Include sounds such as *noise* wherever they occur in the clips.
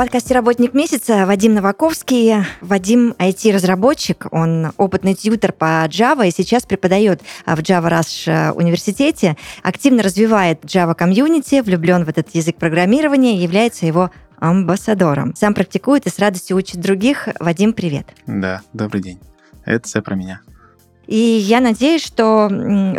Подкасте «Работник месяца» Вадим Новаковский. Вадим IT-разработчик, он опытный тьютер по Java и сейчас преподает в Java Rush университете, активно развивает Java комьюнити, влюблен в этот язык программирования является его амбассадором. Сам практикует и с радостью учит других. Вадим, привет. Да, добрый день. Это все про меня. И я надеюсь, что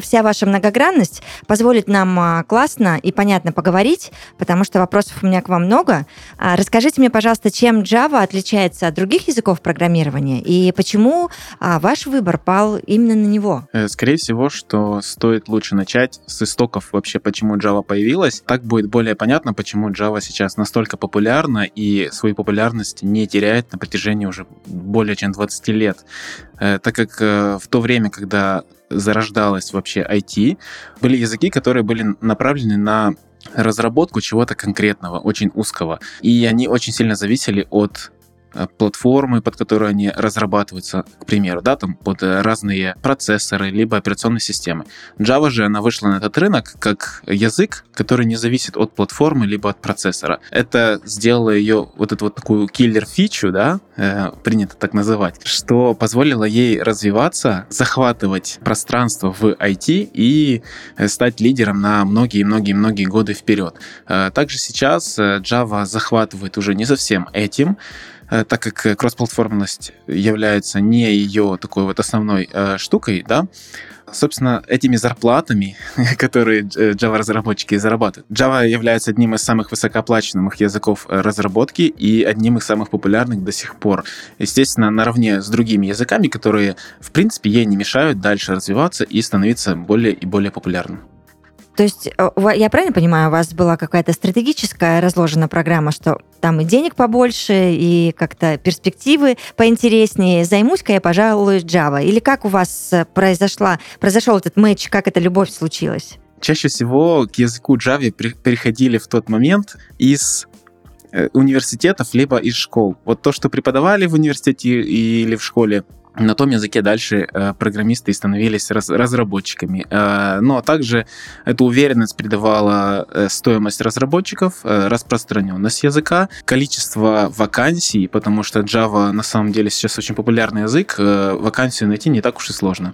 вся ваша многогранность позволит нам а, классно и понятно поговорить, потому что вопросов у меня к вам много. А, расскажите мне, пожалуйста, чем Java отличается от других языков программирования и почему а, ваш выбор пал именно на него? Э, скорее всего, что стоит лучше начать с истоков вообще, почему Java появилась. Так будет более понятно, почему Java сейчас настолько популярна и свою популярность не теряет на протяжении уже более чем 20 лет. Э, так как э, в то время, когда зарождалось вообще IT, были языки, которые были направлены на разработку чего-то конкретного, очень узкого. И они очень сильно зависели от платформы, под которые они разрабатываются, к примеру, да, там под э, разные процессоры, либо операционные системы. Java же, она вышла на этот рынок как язык, который не зависит от платформы, либо от процессора. Это сделало ее вот эту вот такую киллер-фичу, да, э, принято так называть, что позволило ей развиваться, захватывать пространство в IT и э, стать лидером на многие-многие-многие годы вперед. Также сейчас Java захватывает уже не совсем этим, Э, так как э, кроссплатформенность является не ее такой вот основной э, штукой, да, собственно, этими зарплатами, *laughs* которые Java-разработчики зарабатывают. Java является одним из самых высокооплачиваемых языков разработки и одним из самых популярных до сих пор. Естественно, наравне с другими языками, которые, в принципе, ей не мешают дальше развиваться и становиться более и более популярным. То есть, э, я правильно понимаю, у вас была какая-то стратегическая разложена программа, что там и денег побольше, и как-то перспективы поинтереснее. Займусь-ка я, пожалуй, Java. Или как у вас э, произошла, произошел этот матч, как эта любовь случилась? Чаще всего к языку Java переходили в тот момент из э, университетов, либо из школ. Вот то, что преподавали в университете или в школе, на том языке дальше э, программисты становились раз, разработчиками. Э, а также эта уверенность придавала э, стоимость разработчиков, э, распространенность языка, количество вакансий, потому что Java на самом деле сейчас очень популярный язык, э, вакансию найти не так уж и сложно.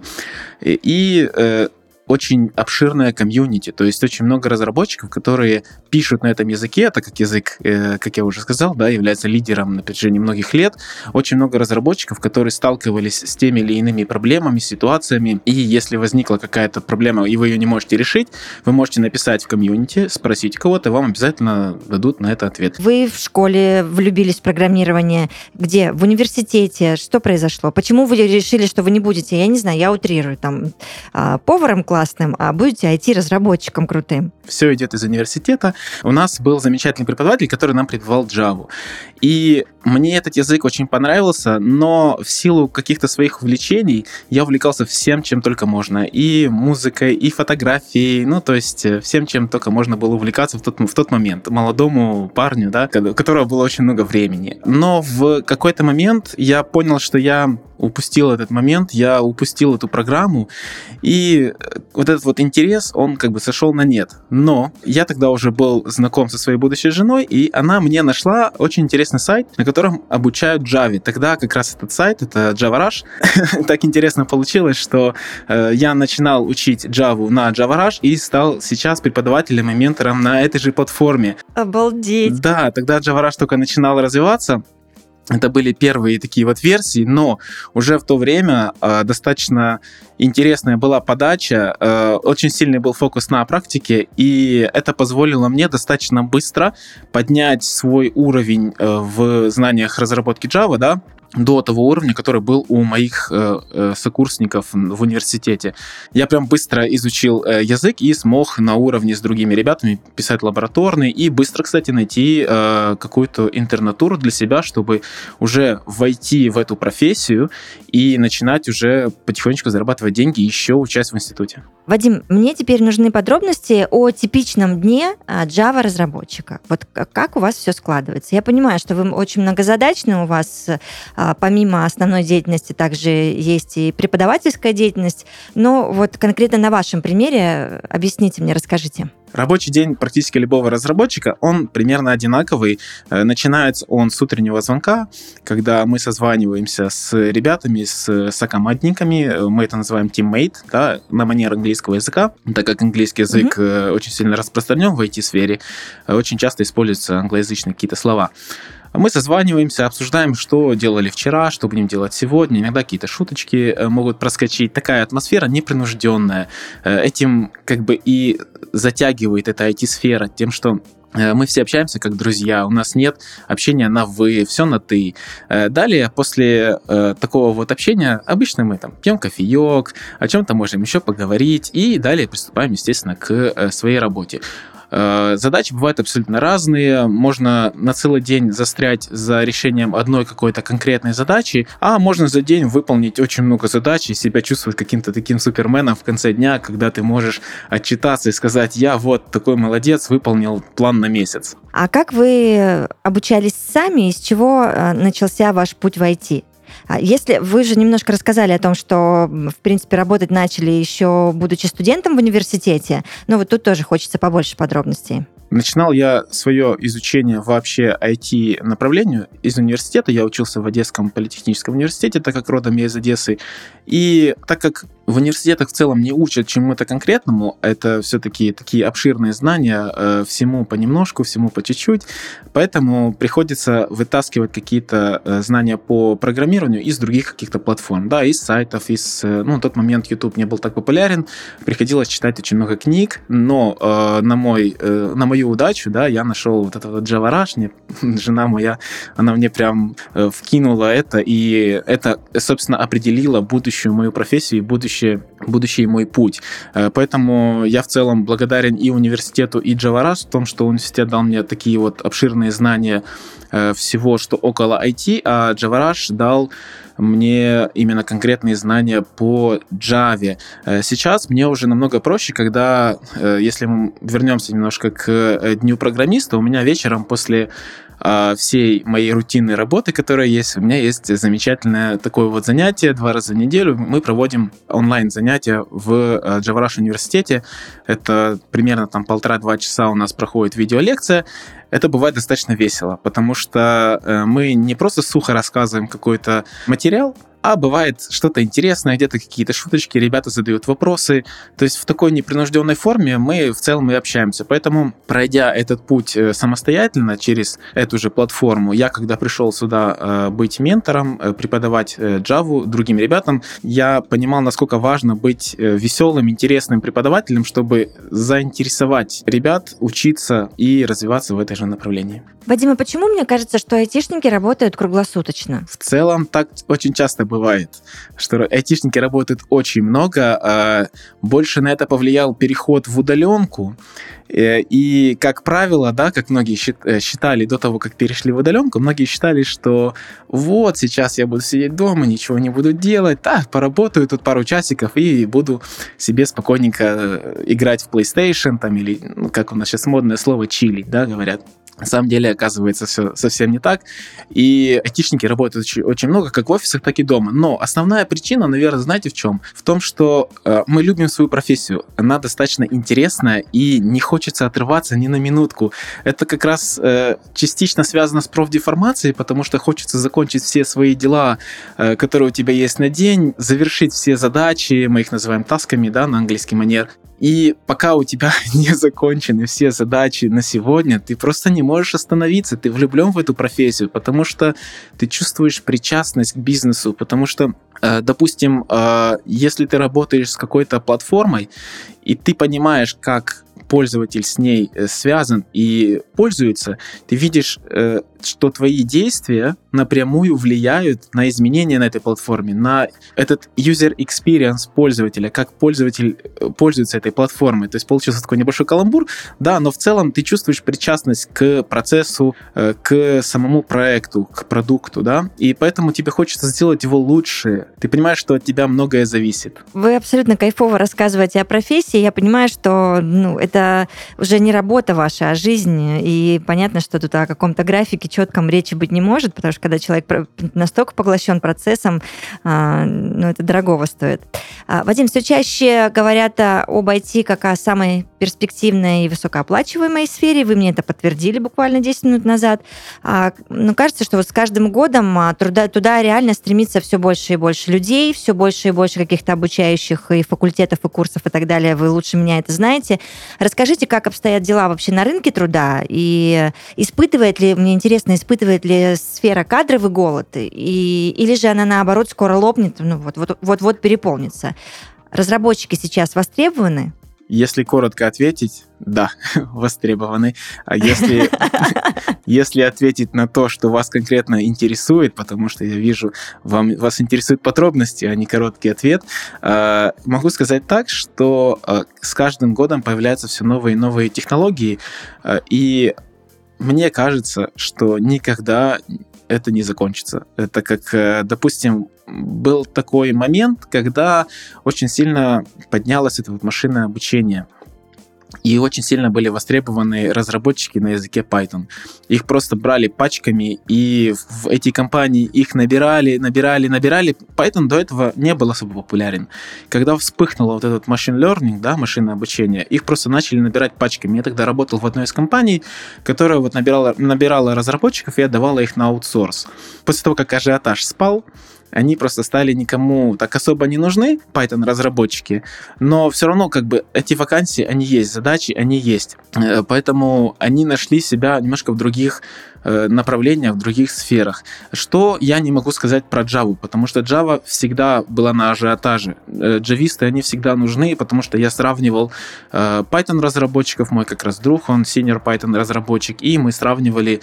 И э, очень обширная комьюнити, то есть очень много разработчиков, которые пишут на этом языке, так как язык, э, как я уже сказал, да, является лидером на протяжении многих лет. Очень много разработчиков, которые сталкивались с теми или иными проблемами, ситуациями, и если возникла какая-то проблема, и вы ее не можете решить, вы можете написать в комьюнити, спросить кого-то, вам обязательно дадут на это ответ. Вы в школе влюбились в программирование, где? В университете? Что произошло? Почему вы решили, что вы не будете, я не знаю, я утрирую, там, а, поваром класса, классным, а будете IT-разработчиком крутым. Все идет из университета. У нас был замечательный преподаватель, который нам преподавал Java. И мне этот язык очень понравился, но в силу каких-то своих увлечений я увлекался всем, чем только можно. И музыкой, и фотографией, ну, то есть э, всем, чем только можно было увлекаться в тот, в тот момент. Молодому парню, да, у которого было очень много времени. Но в какой-то момент я понял, что я упустил этот момент, я упустил эту программу, и э, вот этот вот интерес, он как бы сошел на нет. Но я тогда уже был знаком со своей будущей женой, и она мне нашла очень интересный сайт, на котором обучают Java. Тогда как раз этот сайт, это Java Rush. *laughs* так интересно получилось, что э, я начинал учить Java на Java Rush и стал сейчас преподавателем и ментором на этой же платформе. Обалдеть! Да, тогда Java Rush только начинал развиваться, это были первые такие вот версии, но уже в то время э, достаточно интересная была подача, э, очень сильный был фокус на практике, и это позволило мне достаточно быстро поднять свой уровень э, в знаниях разработки Java, да, до того уровня, который был у моих э, э, сокурсников в университете. Я прям быстро изучил э, язык и смог на уровне с другими ребятами писать лабораторный и быстро, кстати, найти э, какую-то интернатуру для себя, чтобы уже войти в эту профессию и начинать уже потихонечку зарабатывать деньги, еще участь в институте. Вадим, мне теперь нужны подробности о типичном дне а, Java-разработчика. Вот как у вас все складывается? Я понимаю, что вы очень многозадачны, у вас а, помимо основной деятельности также есть и преподавательская деятельность, но вот конкретно на вашем примере объясните мне, расскажите. Рабочий день практически любого разработчика, он примерно одинаковый. Э, начинается он с утреннего звонка, когда мы созваниваемся с ребятами, с сокомандниками, э, мы это называем teammate, да, на манер английского языка, так как английский язык mm-hmm. очень сильно распространен в IT-сфере, очень часто используются англоязычные какие-то слова. Мы созваниваемся, обсуждаем, что делали вчера, что будем делать сегодня. Иногда какие-то шуточки э, могут проскочить. Такая атмосфера непринужденная. Э, этим как бы и затягивает эта IT-сфера тем, что э, мы все общаемся как друзья, у нас нет общения на вы, все на ты. Далее, после такого вот общения, обычно мы там пьем кофеек, о чем-то можем еще поговорить, и далее приступаем, естественно, к своей работе. Э, задачи бывают абсолютно разные. Можно на целый день застрять за решением одной какой-то конкретной задачи, а можно за день выполнить очень много задач и себя чувствовать каким-то таким суперменом в конце дня, когда ты можешь отчитаться и сказать, я вот такой молодец, выполнил план на месяц. А как вы обучались сами, из чего э, начался ваш путь в IT? А если вы же немножко рассказали о том, что, в принципе, работать начали еще будучи студентом в университете, но вот тут тоже хочется побольше подробностей. Начинал я свое изучение вообще IT-направлению из университета. Я учился в Одесском политехническом университете, так как родом я из Одессы. И так как в университетах в целом не учат чему-то конкретному, это все-таки такие обширные знания, э, всему понемножку, всему по чуть-чуть, поэтому приходится вытаскивать какие-то э, знания по программированию из других каких-то платформ, да, из сайтов, из, э, ну, на тот момент YouTube не был так популярен, приходилось читать очень много книг, но э, на мой, э, на мою удачу, да, я нашел вот этот вот Java Rush, мне, *laughs* жена моя, она мне прям э, вкинула это, и это, собственно, определило будущую мою профессию и будущее будущее, будущий мой путь. Э, поэтому я в целом благодарен и университету, и Джавараш в том, что университет дал мне такие вот обширные знания э, всего, что около IT, а Джавараш дал мне именно конкретные знания по Java. Э, сейчас мне уже намного проще, когда, если мы вернемся немножко к дню программиста, у меня вечером после а, всей моей рутинной работы, которая есть, у меня есть замечательное такое вот занятие два раза в неделю. Мы проводим онлайн-занятия в Джавараш э, университете. Это примерно там полтора-два часа у нас проходит видеолекция. Это бывает достаточно весело, потому что э, мы не просто сухо рассказываем какой-то материал, а бывает что-то интересное, где-то какие-то шуточки, ребята задают вопросы. То есть в такой непринужденной форме мы в целом и общаемся. Поэтому, пройдя этот путь э, самостоятельно через эту же платформу, я когда пришел сюда э, быть ментором, преподавать Java другим ребятам, я понимал, насколько важно быть веселым, интересным преподавателем, чтобы заинтересовать ребят учиться и развиваться в этой же направлении. Вадим, а почему мне кажется, что айтишники работают круглосуточно? В целом так очень часто бывает, что айтишники работают очень много, а больше на это повлиял переход в удаленку. Э, и, как правило, да, как многие э, считали до того, как перешли в удаленку, многие считали, что вот сейчас я буду сидеть дома, ничего не буду делать, так, поработаю тут пару часиков и буду себе спокойненько э, играть в PlayStation, там, или, ну, как у нас сейчас модное слово, чилить, да, говорят. На самом деле, оказывается, все совсем не так. И айтишники работают очень, очень много, как в офисах, так и дома. Но основная причина, наверное, знаете в чем? В том, что э, мы любим свою профессию. Она достаточно интересная, и не хочется отрываться ни на минутку. Это как раз э, частично связано с профдеформацией, потому что хочется закончить все свои дела, э, которые у тебя есть на день, завершить все задачи, мы их называем тасками, да, на английский манер, и пока у тебя *laughs* не закончены все задачи на сегодня, ты просто не можешь остановиться, ты влюблен в эту профессию, потому что ты чувствуешь причастность к бизнесу, потому что Э, допустим, э, если ты работаешь с какой-то платформой, и ты понимаешь, как пользователь с ней э, связан и пользуется, ты видишь, э, что твои действия напрямую влияют на изменения на этой платформе, на этот user experience пользователя, как пользователь э, пользуется этой платформой. То есть получился такой небольшой каламбур, да, но в целом ты чувствуешь причастность к процессу, к самому проекту, к продукту, да, и поэтому тебе хочется сделать его лучше. Ты понимаешь, что от тебя многое зависит. Вы абсолютно кайфово рассказываете о профессии. Я понимаю, что ну, это уже не работа ваша, а жизнь. И понятно, что тут о каком-то графике четком речи быть не может, потому что когда человек настолько поглощен процессом, а, ну, это дорогого стоит. А, Вадим, все чаще говорят об IT как о самой перспективной и высокооплачиваемой сфере. Вы мне это подтвердили буквально 10 минут назад. А, Но ну, кажется, что вот с каждым годом туда, туда реально стремится все больше и больше людей, все больше и больше каких-то обучающих и факультетов, и курсов и так далее. Вы лучше меня это знаете. Расскажите, как обстоят дела вообще на рынке труда, и испытывает ли, мне интересно, испытывает ли сфера кадровый голод, и, или же она, наоборот, скоро лопнет, ну, вот-вот переполнится. Разработчики сейчас востребованы? Если коротко ответить, да, *laughs* востребованы. А если, *laughs* если ответить на то, что вас конкретно интересует, потому что я вижу, вам, вас интересуют подробности, а не короткий ответ, э, могу сказать так, что э, с каждым годом появляются все новые и новые технологии, э, и мне кажется, что никогда это не закончится. Это как, допустим, был такой момент, когда очень сильно поднялось это вот машинное обучение. И очень сильно были востребованы разработчики на языке Python. Их просто брали пачками, и в эти компании их набирали, набирали, набирали. Python до этого не был особо популярен. Когда вспыхнуло вот этот machine learning, да, машинное обучение, их просто начали набирать пачками. Я тогда работал в одной из компаний, которая вот набирала, набирала разработчиков и отдавала их на аутсорс. После того, как ажиотаж спал, они просто стали никому так особо не нужны, Python-разработчики, но все равно как бы эти вакансии, они есть, задачи, они есть. Э, поэтому они нашли себя немножко в других Э, направлениях, в других сферах. Что я не могу сказать про Java, потому что Java всегда была на ажиотаже. Э, джависты, они всегда нужны, потому что я сравнивал э, Python разработчиков, мой как раз друг, он senior Python разработчик, и мы сравнивали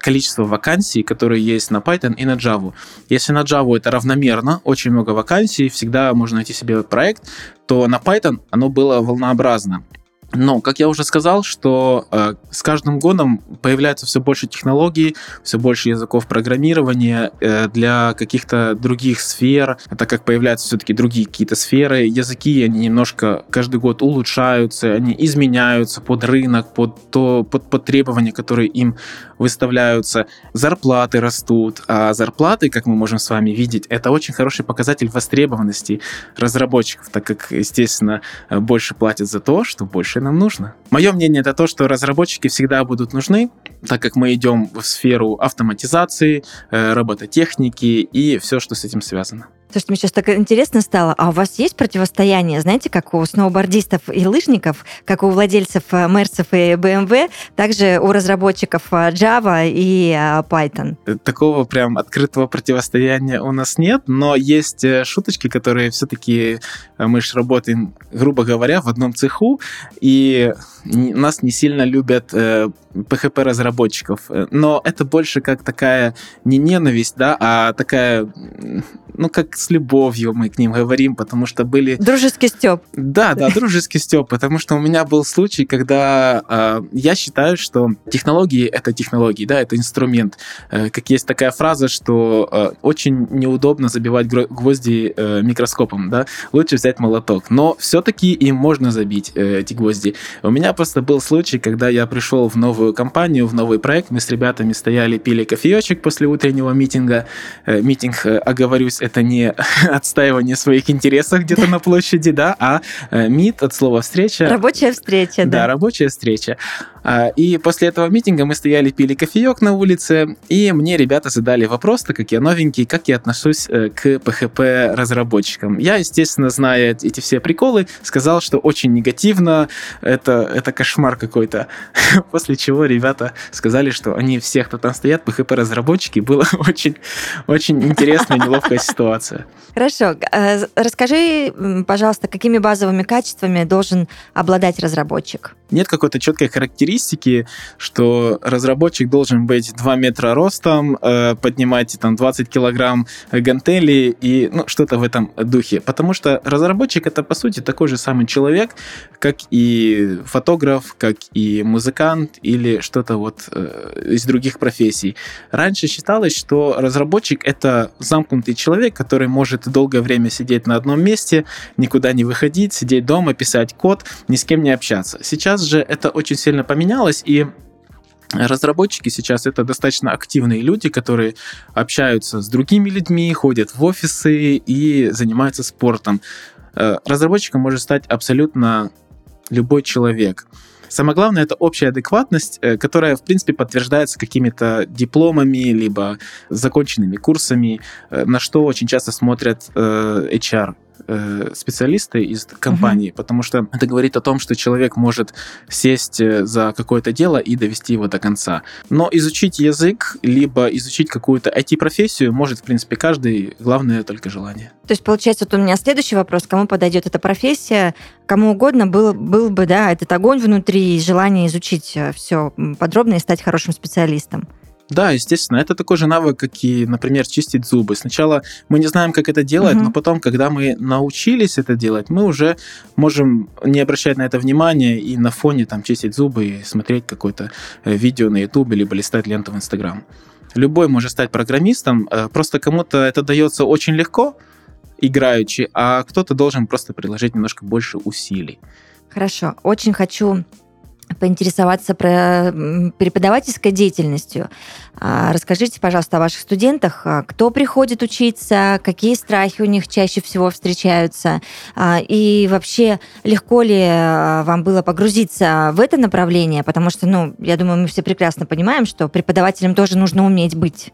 количество вакансий, которые есть на Python и на Java. Если на Java это равномерно, очень много вакансий, всегда можно найти себе проект, то на Python оно было волнообразно. Но, как я уже сказал, что э, с каждым годом появляется все больше технологий, все больше языков программирования э, для каких-то других сфер, так как появляются все-таки другие какие-то сферы. Языки, они немножко каждый год улучшаются, они изменяются под рынок, под, то, под, под требования, которые им выставляются. Зарплаты растут, а зарплаты, как мы можем с вами видеть, это очень хороший показатель востребованности разработчиков, так как, естественно, больше платят за то, что больше нам нужно. Мое мнение это то, что разработчики всегда будут нужны, так как мы идем в сферу автоматизации, э, робототехники и все, что с этим связано. Слушайте, мне сейчас так интересно стало. А у вас есть противостояние, знаете, как у сноубордистов и лыжников, как у владельцев э, Мерсов и BMW, также у разработчиков э, Java и Python? Такого прям открытого противостояния у нас нет, но есть шуточки, которые все-таки мы же работаем, грубо говоря, в одном цеху, и нас не сильно любят PHP-разработчиков. Но это больше как такая не ненависть, да, а такая ну, как с любовью мы к ним говорим, потому что были... Дружеский степ. Да, да, дружеский степ, потому что у меня был случай, когда э, я считаю, что технологии — это технологии, да, это инструмент. Э, как есть такая фраза, что э, очень неудобно забивать гвозди э, микроскопом, да, лучше взять молоток. Но все-таки им можно забить э, эти гвозди. У меня просто был случай, когда я пришел в новую компанию, в новый проект, мы с ребятами стояли, пили кофеечек после утреннего митинга. Э, митинг, э, оговорюсь, это не *laughs* отстаивание своих интересов где-то на площади, да, а мит от слова встреча. Рабочая встреча, да. Да, рабочая встреча. А, И после этого митинга мы стояли, пили кофеек на улице, и мне ребята задали вопрос, так как я новенький, как я отношусь э, к PHP-разработчикам. Я, естественно, зная эти все приколы, сказал, что очень негативно, это, это кошмар какой-то. *laughs* После чего ребята сказали, что они все, кто там стоят, PHP-разработчики, было *laughs* очень, очень интересная, неловкая ситуация. Хорошо. Э, Расскажи, пожалуйста, какими базовыми качествами должен обладать разработчик? Нет какой-то четкой характеристики, что разработчик должен быть 2 метра ростом, э, поднимать там 20 килограмм гантели и ну, что-то в этом духе. Потому что разработчик это по сути такой же самый человек, как и фотограф, как и музыкант или что-то вот э, из других профессий. Раньше считалось, что разработчик это замкнутый человек, который может долгое время сидеть на одном месте, никуда не выходить, сидеть дома, писать код, ни с кем не общаться. Сейчас же это очень сильно поменялось, и Разработчики сейчас это достаточно активные люди, которые общаются с другими людьми, ходят в офисы и занимаются спортом. Э, Разработчиком может стать абсолютно любой человек. Самое главное это общая адекватность, э, которая, в принципе, подтверждается какими-то дипломами, либо законченными курсами, э, на что очень часто смотрят HR э, специалисты из компании, потому что это говорит о том, что человек может сесть э, за какое-то дело и довести его до конца. Но изучить язык, либо изучить какую-то IT-профессию может, в принципе, каждый. Главное только желание. То есть, получается, вот у меня следующий вопрос. Кому подойдет эта профессия? Кому угодно был, был бы, да, этот огонь внутри, и желание изучить все подробно и стать хорошим специалистом. Да, естественно, это такой же навык, как и, например, чистить зубы. Сначала мы не знаем, как это делать, Мгм. но потом, когда мы научились это делать, мы уже можем не обращать на это внимания и на фоне там чистить зубы и смотреть какое-то э, видео на YouTube либо листать ленту в Instagram. Любой может стать программистом, э, просто кому-то это дается очень легко, играючи, а кто-то должен просто приложить немножко больше усилий. Хорошо. Очень хочу поинтересоваться про преподавательской деятельностью. А, Расскажите, пожалуйста, о ваших студентах. А, Кто приходит учиться, какие страхи у них чаще всего встречаются, А, и вообще легко ли вам было погрузиться в это направление, потому что, ну, я думаю, мы все прекрасно понимаем, что преподавателем тоже нужно уметь быть.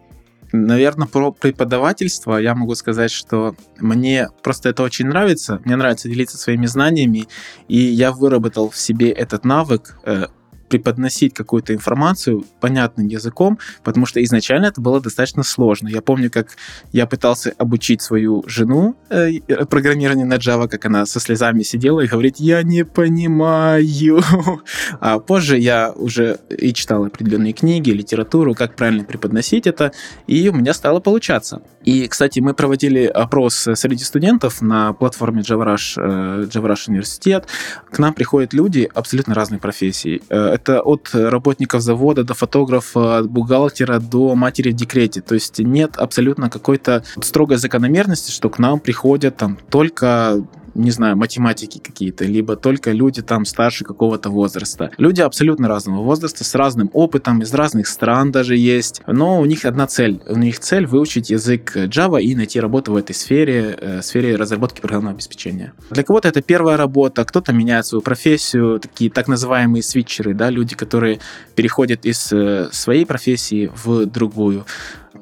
Наверное, про преподавательство я могу сказать, что мне просто это очень нравится. Мне нравится делиться своими знаниями, и я выработал в себе этот навык э, преподносить какую-то информацию понятным языком, потому что изначально это было достаточно сложно. Я помню, как я пытался обучить свою жену э, программированию на Java, как она со слезами сидела и говорит, я не понимаю. *laughs* А позже я уже и читал определенные книги, литературу, как правильно преподносить это, и у меня стало получаться. И, кстати, мы проводили опрос среди студентов на платформе JavaRush, э, JavaRush университет. К нам приходят люди абсолютно разных профессий. Это от работников завода до фотографа, от бухгалтера до матери в декрете. То есть нет абсолютно какой-то строгой закономерности, что к нам приходят там только не знаю, математики какие-то, либо только люди там старше какого-то возраста. Люди абсолютно разного возраста, с разным опытом, из разных стран даже есть, но у них одна цель. У них цель выучить язык Java и найти работу в этой сфере, э, сфере разработки программного обеспечения. Для кого-то это первая работа, кто-то меняет свою профессию, такие так называемые свитчеры, да, люди, которые переходят из э, своей профессии в другую.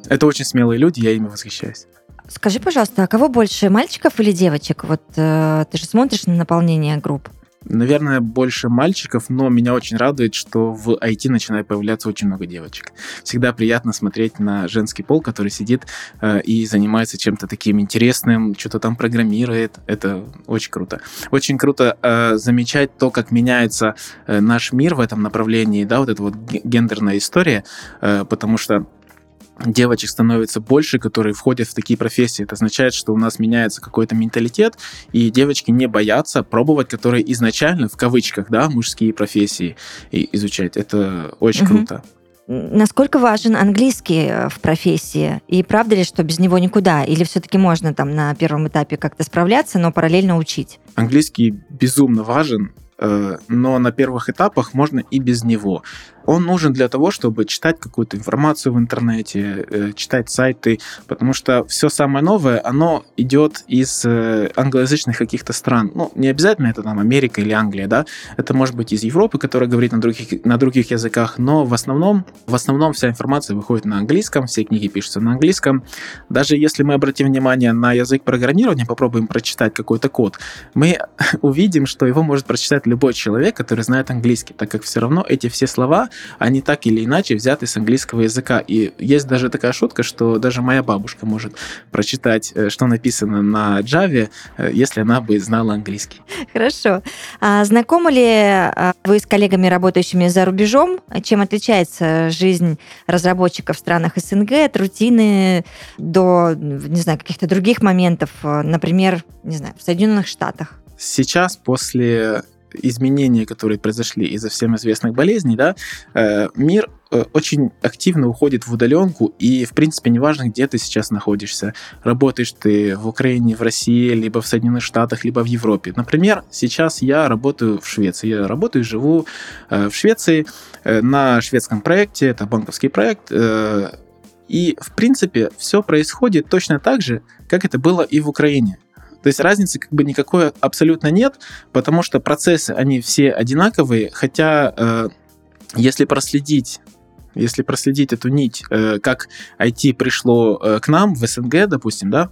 Это очень смелые люди, я ими восхищаюсь. Скажи, пожалуйста, а кого больше, мальчиков или девочек? Вот э, ты же смотришь на наполнение групп. Наверное, больше мальчиков, но меня очень радует, что в IT начинает появляться очень много девочек. Всегда приятно смотреть на женский пол, который сидит э, и занимается чем-то таким интересным, что-то там программирует. Это очень круто. Очень круто э, замечать то, как меняется э, наш мир в этом направлении, да, вот эта вот ге- гендерная история, э, потому что девочек становится больше, которые входят в такие профессии. Это означает, что у нас меняется какой-то менталитет, и девочки не боятся пробовать, которые изначально, в кавычках, да, мужские профессии изучать. Это очень Мгм. круто. Насколько важен английский э, в профессии? И правда ли, что без него никуда? Или все-таки можно там на первом этапе как-то справляться, но параллельно учить? Английский безумно важен, э, но на первых этапах можно и без него. Он нужен для того, чтобы читать какую-то информацию в интернете, э, читать сайты, потому что все самое новое, оно идет из э, англоязычных каких-то стран. Ну, не обязательно это там Америка или Англия, да, это может быть из Европы, которая говорит на других, на других языках, но в основном, в основном вся информация выходит на английском, все книги пишутся на английском. Даже если мы обратим внимание на язык программирования, попробуем прочитать какой-то код, мы *laughs* увидим, что его может прочитать любой человек, который знает английский, так как все равно эти все слова, они так или иначе взяты с английского языка. И есть даже такая шутка, что даже моя бабушка может прочитать, э, что написано на Java, э, если она бы знала английский. Хорошо. А знакомы ли а, вы с коллегами, работающими за рубежом? Чем отличается жизнь разработчиков в странах СНГ от рутины до, не знаю, каких-то других моментов, например, не знаю, в Соединенных Штатах? Сейчас, после изменения, которые произошли из-за всем известных болезней, да, э, мир э, очень активно уходит в удаленку, и, в принципе, неважно, где ты сейчас находишься. Работаешь ты в Украине, в России, либо в Соединенных Штатах, либо в Европе. Например, сейчас я работаю в Швеции. Я работаю и живу э, в Швеции на шведском проекте, это банковский проект, и, в принципе, все происходит точно так же, как это было и в Украине. То есть разницы как бы никакой абсолютно нет, потому что процессы, они все одинаковые, хотя э, если проследить если проследить эту нить, э, как IT пришло э, к нам в СНГ, допустим, да,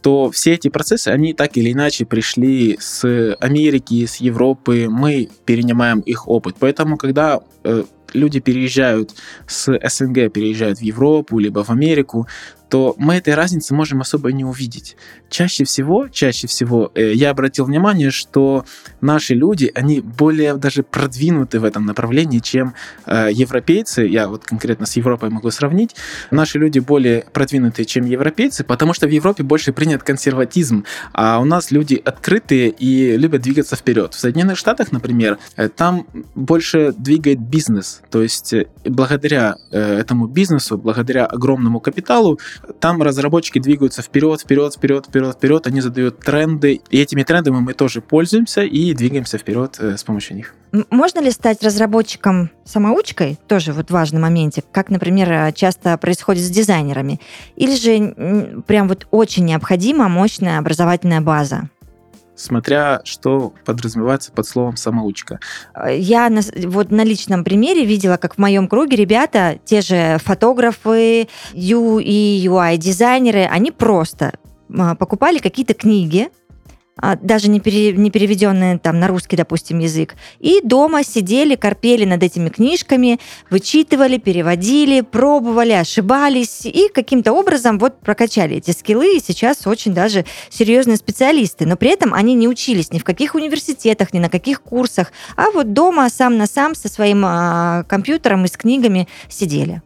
то все эти процессы, они так или иначе пришли с Америки, с Европы, мы перенимаем их опыт. Поэтому, когда э, люди переезжают с СНГ, переезжают в Европу, либо в Америку, то мы этой разницы можем особо не увидеть. Чаще всего, чаще всего э, я обратил внимание, что наши люди, они более даже продвинуты в этом направлении, чем э, европейцы. Я вот конкретно с Европой могу сравнить. Наши люди более продвинутые, чем европейцы, потому что в Европе больше принят консерватизм, а у нас люди открытые и любят двигаться вперед. В Соединенных Штатах, например, э, там больше двигает бизнес, то есть э, благодаря э, этому бизнесу, благодаря огромному капиталу, там разработчики двигаются вперед, вперед, вперед, вперед, вперед, они задают тренды, и этими трендами мы тоже пользуемся и двигаемся вперед э, с помощью них. Можно ли стать разработчиком самоучкой? Тоже вот важный моментик, как, например, часто происходит с дизайнерами. Или же прям вот очень необходима мощная образовательная база? Смотря что подразумевается под словом самоучка. Я на, вот на личном примере видела, как в моем круге ребята, те же фотографы, UI, UI-дизайнеры, они просто а, покупали какие-то книги, даже не, пере, не переведенные там на русский, допустим, язык. И дома сидели, корпели над этими книжками, вычитывали, переводили, пробовали, ошибались и каким-то образом вот прокачали эти скиллы, и сейчас очень даже серьезные специалисты. Но при этом они не учились ни в каких университетах, ни на каких курсах, а вот дома сам на сам со своим а, компьютером и с книгами сидели.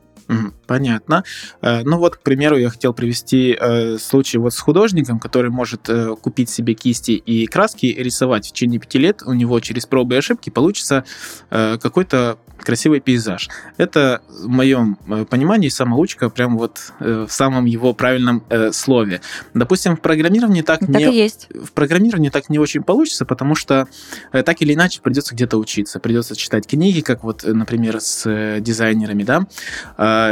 Понятно. Э, ну вот, к примеру, я хотел привести э, случай вот с художником, который может э, купить себе кисти и краски и рисовать в течение пяти лет. У него через пробы и ошибки получится какой-то красивый пейзаж. Это в моем понимании самоучка прям вот в самом его правильном слове. Допустим, в программировании так, так не... Есть. В программировании так не очень получится, потому что так или иначе придется где-то учиться. Придется читать книги, как вот, например, с дизайнерами, да,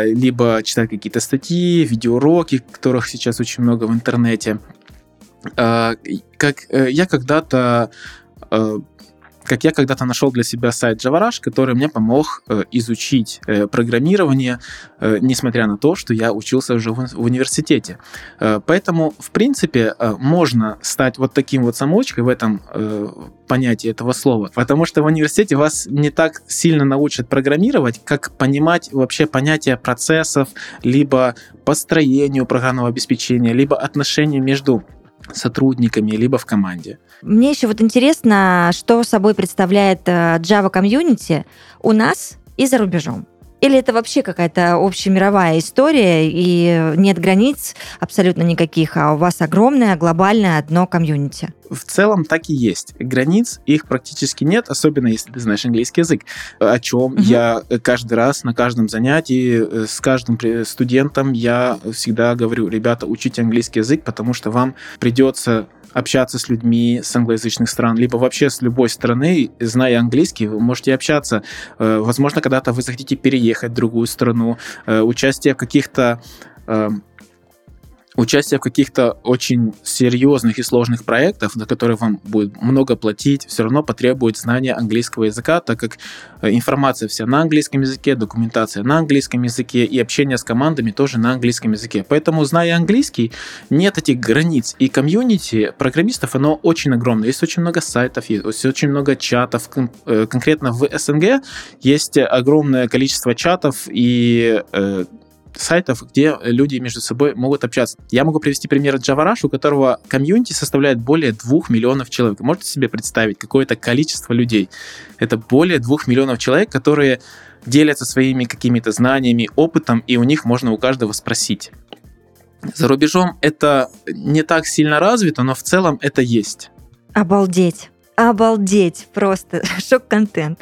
либо читать какие-то статьи, видеоуроки, которых сейчас очень много в интернете. А, как э, я когда-то э, как я когда-то нашел для себя сайт JavaRush, который мне помог э, изучить э, программирование, э, несмотря на то, что я учился уже в, университете. Поэтому, в принципе, можно стать вот таким вот самоучкой в этом понятии этого слова, потому что в университете вас не так сильно научат программировать, как понимать вообще понятие процессов, либо построению программного обеспечения, либо отношения между сотрудниками, либо в команде. Мне еще вот интересно, что собой представляет э, Java комьюнити у нас и за рубежом. Или это вообще какая-то общемировая история, и нет границ абсолютно никаких, а у вас огромное глобальное одно комьюнити? В целом так и есть. Границ их практически нет, особенно если ты знаешь английский язык. О чем угу. я каждый раз на каждом занятии э, с каждым студентом я всегда говорю, ребята, учите английский язык, потому что вам придется общаться с людьми с англоязычных стран, либо вообще с любой страны, зная английский, вы можете общаться. Э, возможно, когда-то вы захотите переехать в другую страну, э, участие в каких-то э, участие в каких-то очень серьезных и сложных проектах, за которые вам будет много платить, все равно потребует знания английского языка, так как э, информация вся на английском языке, документация на английском языке и общение с командами тоже на английском языке. Поэтому, зная английский, нет этих границ. И комьюнити программистов, оно очень огромное. Есть очень много сайтов, есть очень много чатов. Э, конкретно в СНГ есть огромное количество чатов и э, сайтов, где люди между собой могут общаться. Я могу привести пример Java Rush, у которого комьюнити составляет более 2 миллионов человек. Можете себе представить какое-то количество людей? Это более 2 миллионов человек, которые делятся своими какими-то знаниями, опытом, и у них можно у каждого спросить. За рубежом это не так сильно развито, но в целом это есть. Обалдеть. Обалдеть, просто *laughs* шок-контент.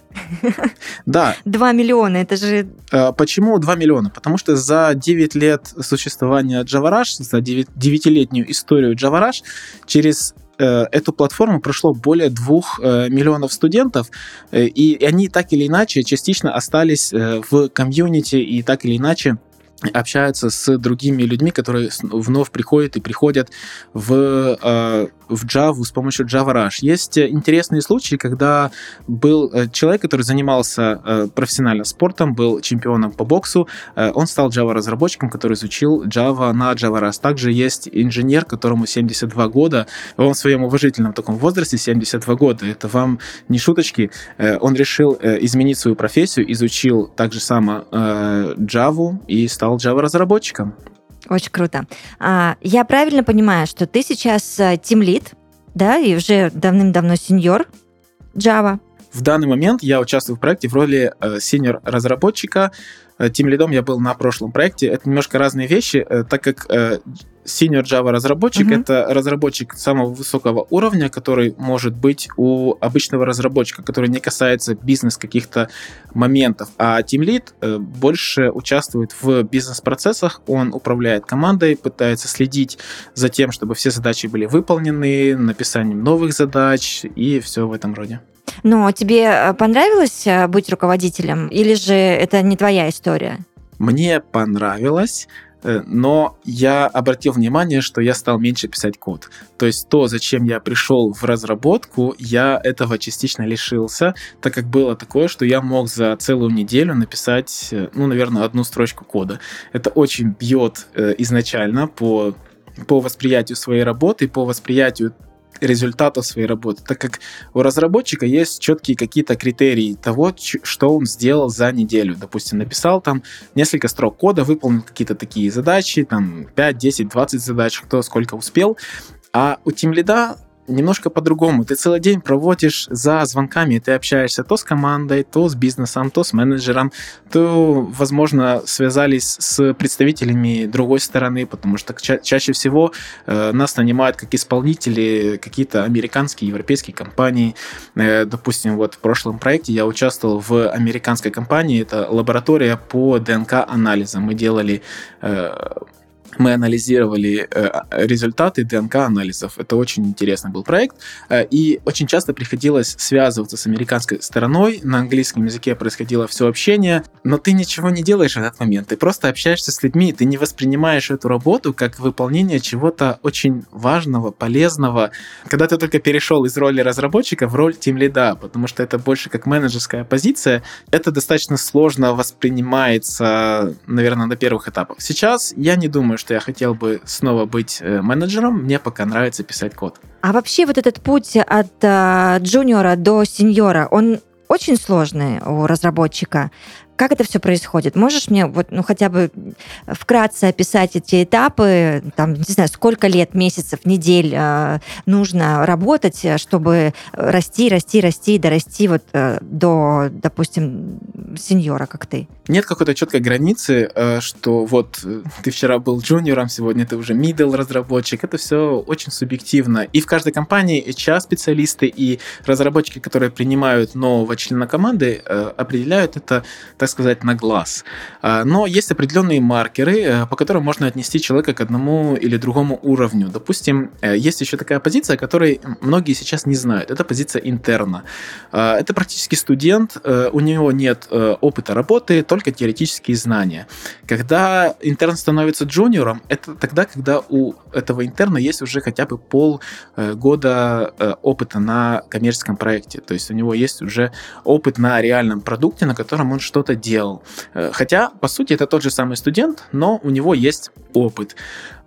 Да. 2 миллиона, это же... А, почему 2 миллиона? Потому что за 9 лет существования JavaRush, за 9-летнюю историю JavaRush, через э, эту платформу прошло более двух э, миллионов студентов, э, и они так или иначе частично остались в комьюнити и так или иначе общаются с другими людьми, которые вновь приходят и приходят в в Java с помощью Java Rush. Есть э, интересные случаи, когда был э, человек, который занимался э, профессионально спортом, был чемпионом по боксу, он стал Java-разработчиком, который изучил Java на Java Rush. Также есть инженер, которому 72 года, он в своем уважительном таком возрасте, 72 года, это вам не шуточки, он решил изменить свою профессию, изучил также само Java и стал Java-разработчиком. Очень круто. А, я правильно понимаю, что ты сейчас тимлид, э, да, и уже давным-давно сеньор Java? В данный момент я участвую в проекте в роли э, сеньор-разработчика. Тим лидом я был на прошлом проекте. Это немножко разные вещи, э, так как Senior Java разработчик mm-hmm. это разработчик самого высокого уровня, который может быть у обычного разработчика, который не касается бизнес каких-то моментов. А Team Lead э, больше участвует в бизнес-процессах, он управляет командой, пытается следить за тем, чтобы все задачи были выполнены, написанием новых задач и все в этом роде. Но тебе э, понравилось э, быть руководителем или же это не твоя история? Мне понравилось. Э, но я обратил внимание, что я стал меньше писать код. То есть то, зачем я пришел в разработку, я этого частично лишился, так как было такое, что я мог за целую неделю написать, ну, наверное, одну строчку кода. Это очень бьет изначально по по восприятию своей работы, по восприятию результатов своей работы, так как у разработчика есть четкие какие-то критерии того, что он сделал за неделю. Допустим, написал там несколько строк кода, выполнил какие-то такие задачи, там 5, 10, 20 задач, кто сколько успел. А у Team Lead немножко по-другому. Ты целый день проводишь за звонками, ты общаешься то с командой, то с бизнесом, то с менеджером, то, возможно, связались с представителями другой стороны, потому что ча- чаще всего э, нас нанимают как исполнители какие-то американские, европейские компании. Э, допустим, вот в прошлом проекте я участвовал в американской компании, это лаборатория по ДНК-анализам. Мы делали э, мы анализировали э, результаты ДНК-анализов. Это очень интересный был проект. Э, и очень часто приходилось связываться с американской стороной. На английском языке происходило все общение, но ты ничего не делаешь в этот момент. Ты просто общаешься с людьми, ты не воспринимаешь эту работу как выполнение чего-то очень важного, полезного. Когда ты только перешел из роли разработчика в роль тим лида, потому что это больше как менеджерская позиция, это достаточно сложно воспринимается, наверное, на первых этапах. Сейчас я не думаю, что я хотел бы снова быть э, менеджером, мне пока нравится писать код. А вообще вот этот путь от э, джуниора до сеньора, он очень сложный у разработчика. Как это все происходит? Можешь мне вот, ну, хотя бы вкратце описать эти этапы, там, не знаю, сколько лет, месяцев, недель э, нужно работать, чтобы расти, расти, расти, дорасти вот э, до, допустим, сеньора, как ты? Нет какой-то четкой границы, э, что вот э, ты вчера был джуниором, сегодня ты уже middle разработчик. Это все очень субъективно. И в каждой компании HR-специалисты и разработчики, которые принимают нового члена команды, э, определяют это так сказать, на глаз. А, но есть определенные маркеры, э, по которым можно отнести человека к одному или другому уровню. Допустим, э, есть еще такая позиция, которой многие сейчас не знают. Это позиция интерна. А, это практически студент, э, у него нет опыта работы, только теоретические знания. Когда интерн становится джуниором, это тогда, когда у этого интерна есть уже хотя бы полгода опыта на коммерческом проекте. То есть у него есть уже опыт на реальном продукте, на котором он что-то делал. Хотя, по сути, это тот же самый студент, но у него есть опыт.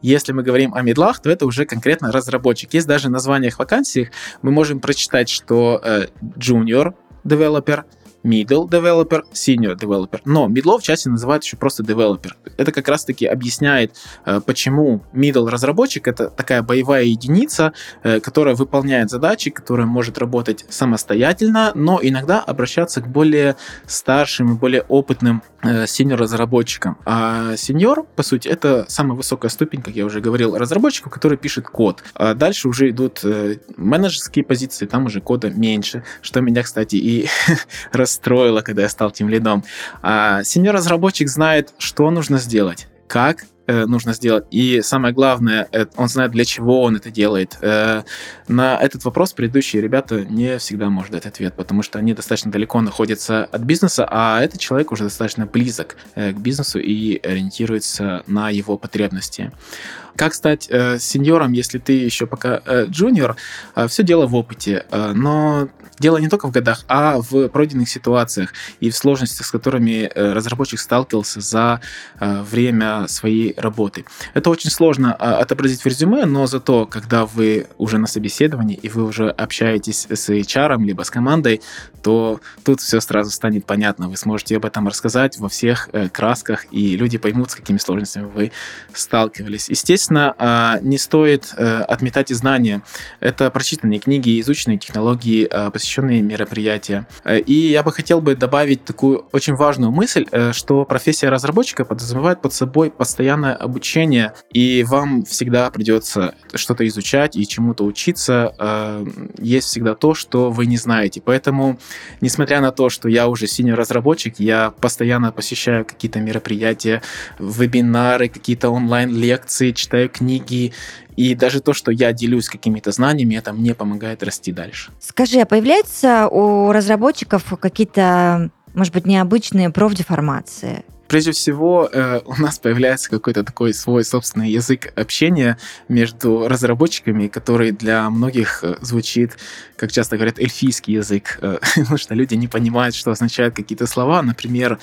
Если мы говорим о медлах, то это уже конкретно разработчик. Есть даже в названиях вакансий, мы можем прочитать, что э, junior developer, middle developer, senior developer. Но middle в части называют еще просто developer. Это как раз-таки объясняет, э, почему middle разработчик это такая боевая единица, э, которая выполняет задачи, которая может работать самостоятельно, но иногда обращаться к более старшим и более опытным э, senior разработчикам. А senior, по сути, это самая высокая ступень, как я уже говорил, разработчиков, который пишет код. А дальше уже идут менеджерские позиции, там уже кода меньше, что меня, кстати, и *laughs* рас расстроило, когда я стал тем лидом. А сеньор-разработчик знает, что нужно сделать, как э, нужно сделать. И самое главное, э, он знает, для чего он это делает. Э, на этот вопрос предыдущие ребята не всегда могут дать ответ, потому что они достаточно далеко находятся от бизнеса, а этот человек уже достаточно близок к бизнесу и ориентируется на его потребности. Как стать э, сеньором, если ты еще пока э, джуниор? Э, все дело в опыте. Э, но дело не только в годах, а в пройденных ситуациях и в сложностях, с которыми э, разработчик сталкивался за э, время своей работы. Это очень сложно э, отобразить в резюме, но зато, когда вы уже на собеседовании и вы уже общаетесь с HR, либо с командой, то тут все сразу станет понятно. Вы сможете об этом рассказать во всех э, красках, и люди поймут, с какими сложностями вы сталкивались. Естественно, а, не стоит э, отметать и знания. Это прочитанные книги, изученные технологии, а, посещенные мероприятия. Э, и я бы хотел бы добавить такую очень важную мысль, что профессия разработчика подразумевает под собой постоянное обучение, и вам всегда придется что-то изучать и чему-то учиться. Есть всегда то, что вы не знаете. Поэтому, несмотря на то, что я уже синий разработчик, я постоянно посещаю какие-то мероприятия, вебинары, какие-то онлайн-лекции, читаю книги, и даже то, что я делюсь какими-то знаниями, это мне помогает расти дальше. Скажи, а появляются у разработчиков какие-то, может быть, необычные профдеформации? Прежде всего, э, *laughs* у нас появляется какой-то такой свой собственный язык общения между разработчиками, который для многих э, звучит, как часто говорят, эльфийский язык, э, *laughs* потому что люди не понимают, что означают какие-то слова. Например,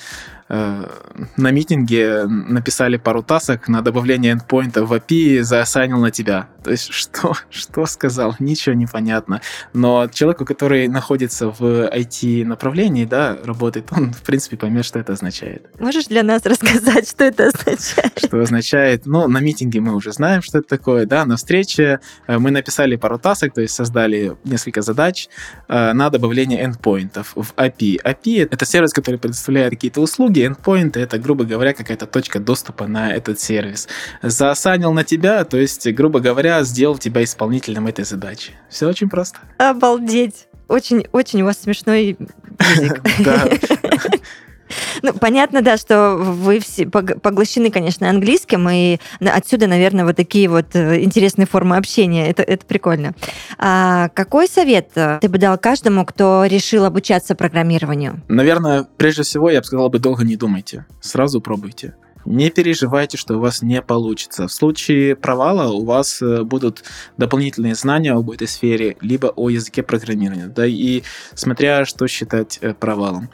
на митинге написали пару тасок на добавление эндпоинта в API, заосанил на тебя. То есть *laughs* что, что сказал? Ничего не понятно. Но человеку, который находится в IT-направлении, да, работает, он, в принципе, поймет, что это означает. Можешь для нас рассказать, что это означает? Что означает? Ну, на митинге мы уже знаем, что это такое, да, на встрече э, мы написали пару тасок, то есть создали несколько задач э, на добавление эндпоинтов в API. API — это сервис, который предоставляет какие-то услуги, услуги, endpoint это, грубо говоря, какая-то точка доступа на этот сервис. Засанил на тебя, то есть, грубо говоря, сделал тебя исполнителем этой задачи. Все очень просто. Обалдеть. Очень, очень у вас смешной *laughs* язык. Да. Ну, понятно, да, что вы все поглощены, конечно, английским, и отсюда, наверное, вот такие вот э, интересные формы общения. Это, это прикольно. А какой совет э, ты бы дал каждому, кто решил обучаться программированию? Наверное, прежде всего, я бы сказал бы, долго не думайте. Сразу пробуйте. Не переживайте, что у вас не получится. В случае провала у вас э, будут дополнительные знания об этой сфере, либо о языке программирования, да, и смотря что считать провалом.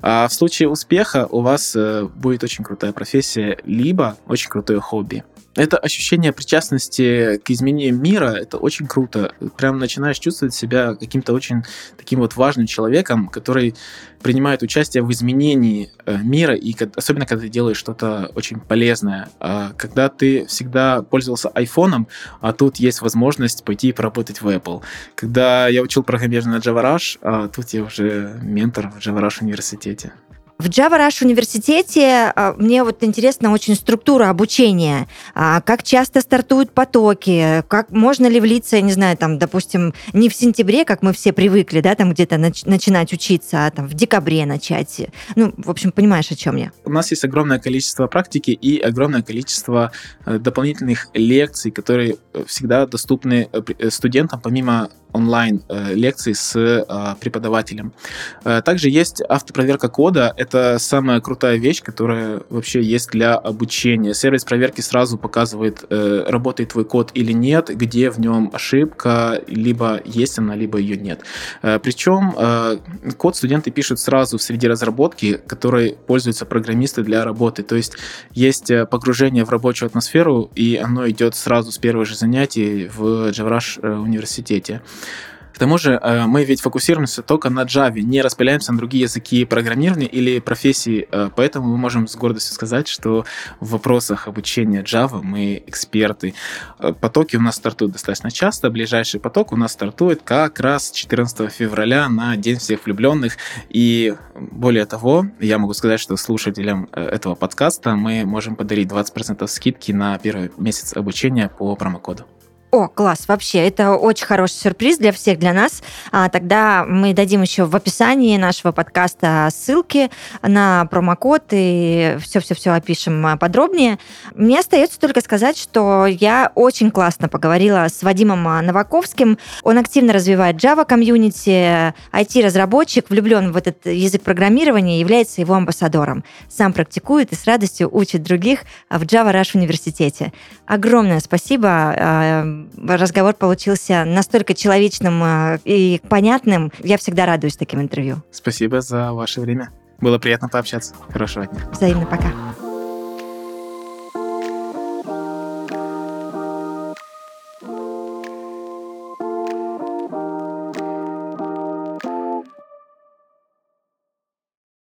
А в случае успеха у вас э, будет очень крутая профессия, либо очень крутое хобби это ощущение причастности к изменению мира, это очень круто. Прям начинаешь чувствовать себя каким-то очень таким вот важным человеком, который принимает участие в изменении э, мира, и особенно когда ты делаешь что-то очень полезное. А когда ты всегда пользовался айфоном, а тут есть возможность пойти и поработать в Apple. Когда я учил программирование на Java Rush, а тут я уже ментор в Java Rush университете. В Java Rush университете а, мне вот интересна очень структура обучения. А, как часто стартуют потоки, как можно ли влиться, я не знаю, там, допустим, не в сентябре, как мы все привыкли, да, там где-то нач- начинать учиться, а там в декабре начать. Ну, в общем, понимаешь, о чем я. У нас есть огромное количество практики и огромное количество э, дополнительных лекций, которые э, всегда доступны э, студентам, помимо онлайн лекций с преподавателем. Также есть автопроверка кода. Это самая крутая вещь, которая вообще есть для обучения. Сервис проверки сразу показывает, работает твой код или нет, где в нем ошибка, либо есть она, либо ее нет. Причем код студенты пишут сразу в среде разработки, которой пользуются программисты для работы. То есть есть погружение в рабочую атмосферу, и оно идет сразу с первых же занятий в JavaRush э, университете. К тому же э, мы ведь фокусируемся только на Java, не распыляемся на другие языки программирования или профессии, э, поэтому мы можем с гордостью сказать, что в вопросах обучения Java мы эксперты. Потоки у нас стартуют достаточно часто, ближайший поток у нас стартует как раз 14 февраля на День всех влюбленных, и более того, я могу сказать, что слушателям этого подкаста мы можем подарить 20% скидки на первый месяц обучения по промокоду. О, класс, вообще, это очень хороший сюрприз для всех, для нас. А, тогда мы дадим еще в описании нашего подкаста ссылки на промокод и все-все-все опишем а, подробнее. Мне остается только сказать, что я очень классно поговорила с Вадимом Новаковским. Он активно развивает Java комьюнити, IT-разработчик, влюблен в этот язык программирования является его амбассадором. Сам практикует и с радостью учит других в Java Rush университете. Огромное спасибо а, разговор получился настолько человечным э, и понятным. Я всегда радуюсь таким интервью. Спасибо за ваше время. Было приятно пообщаться. Хорошего дня. Взаимно, пока.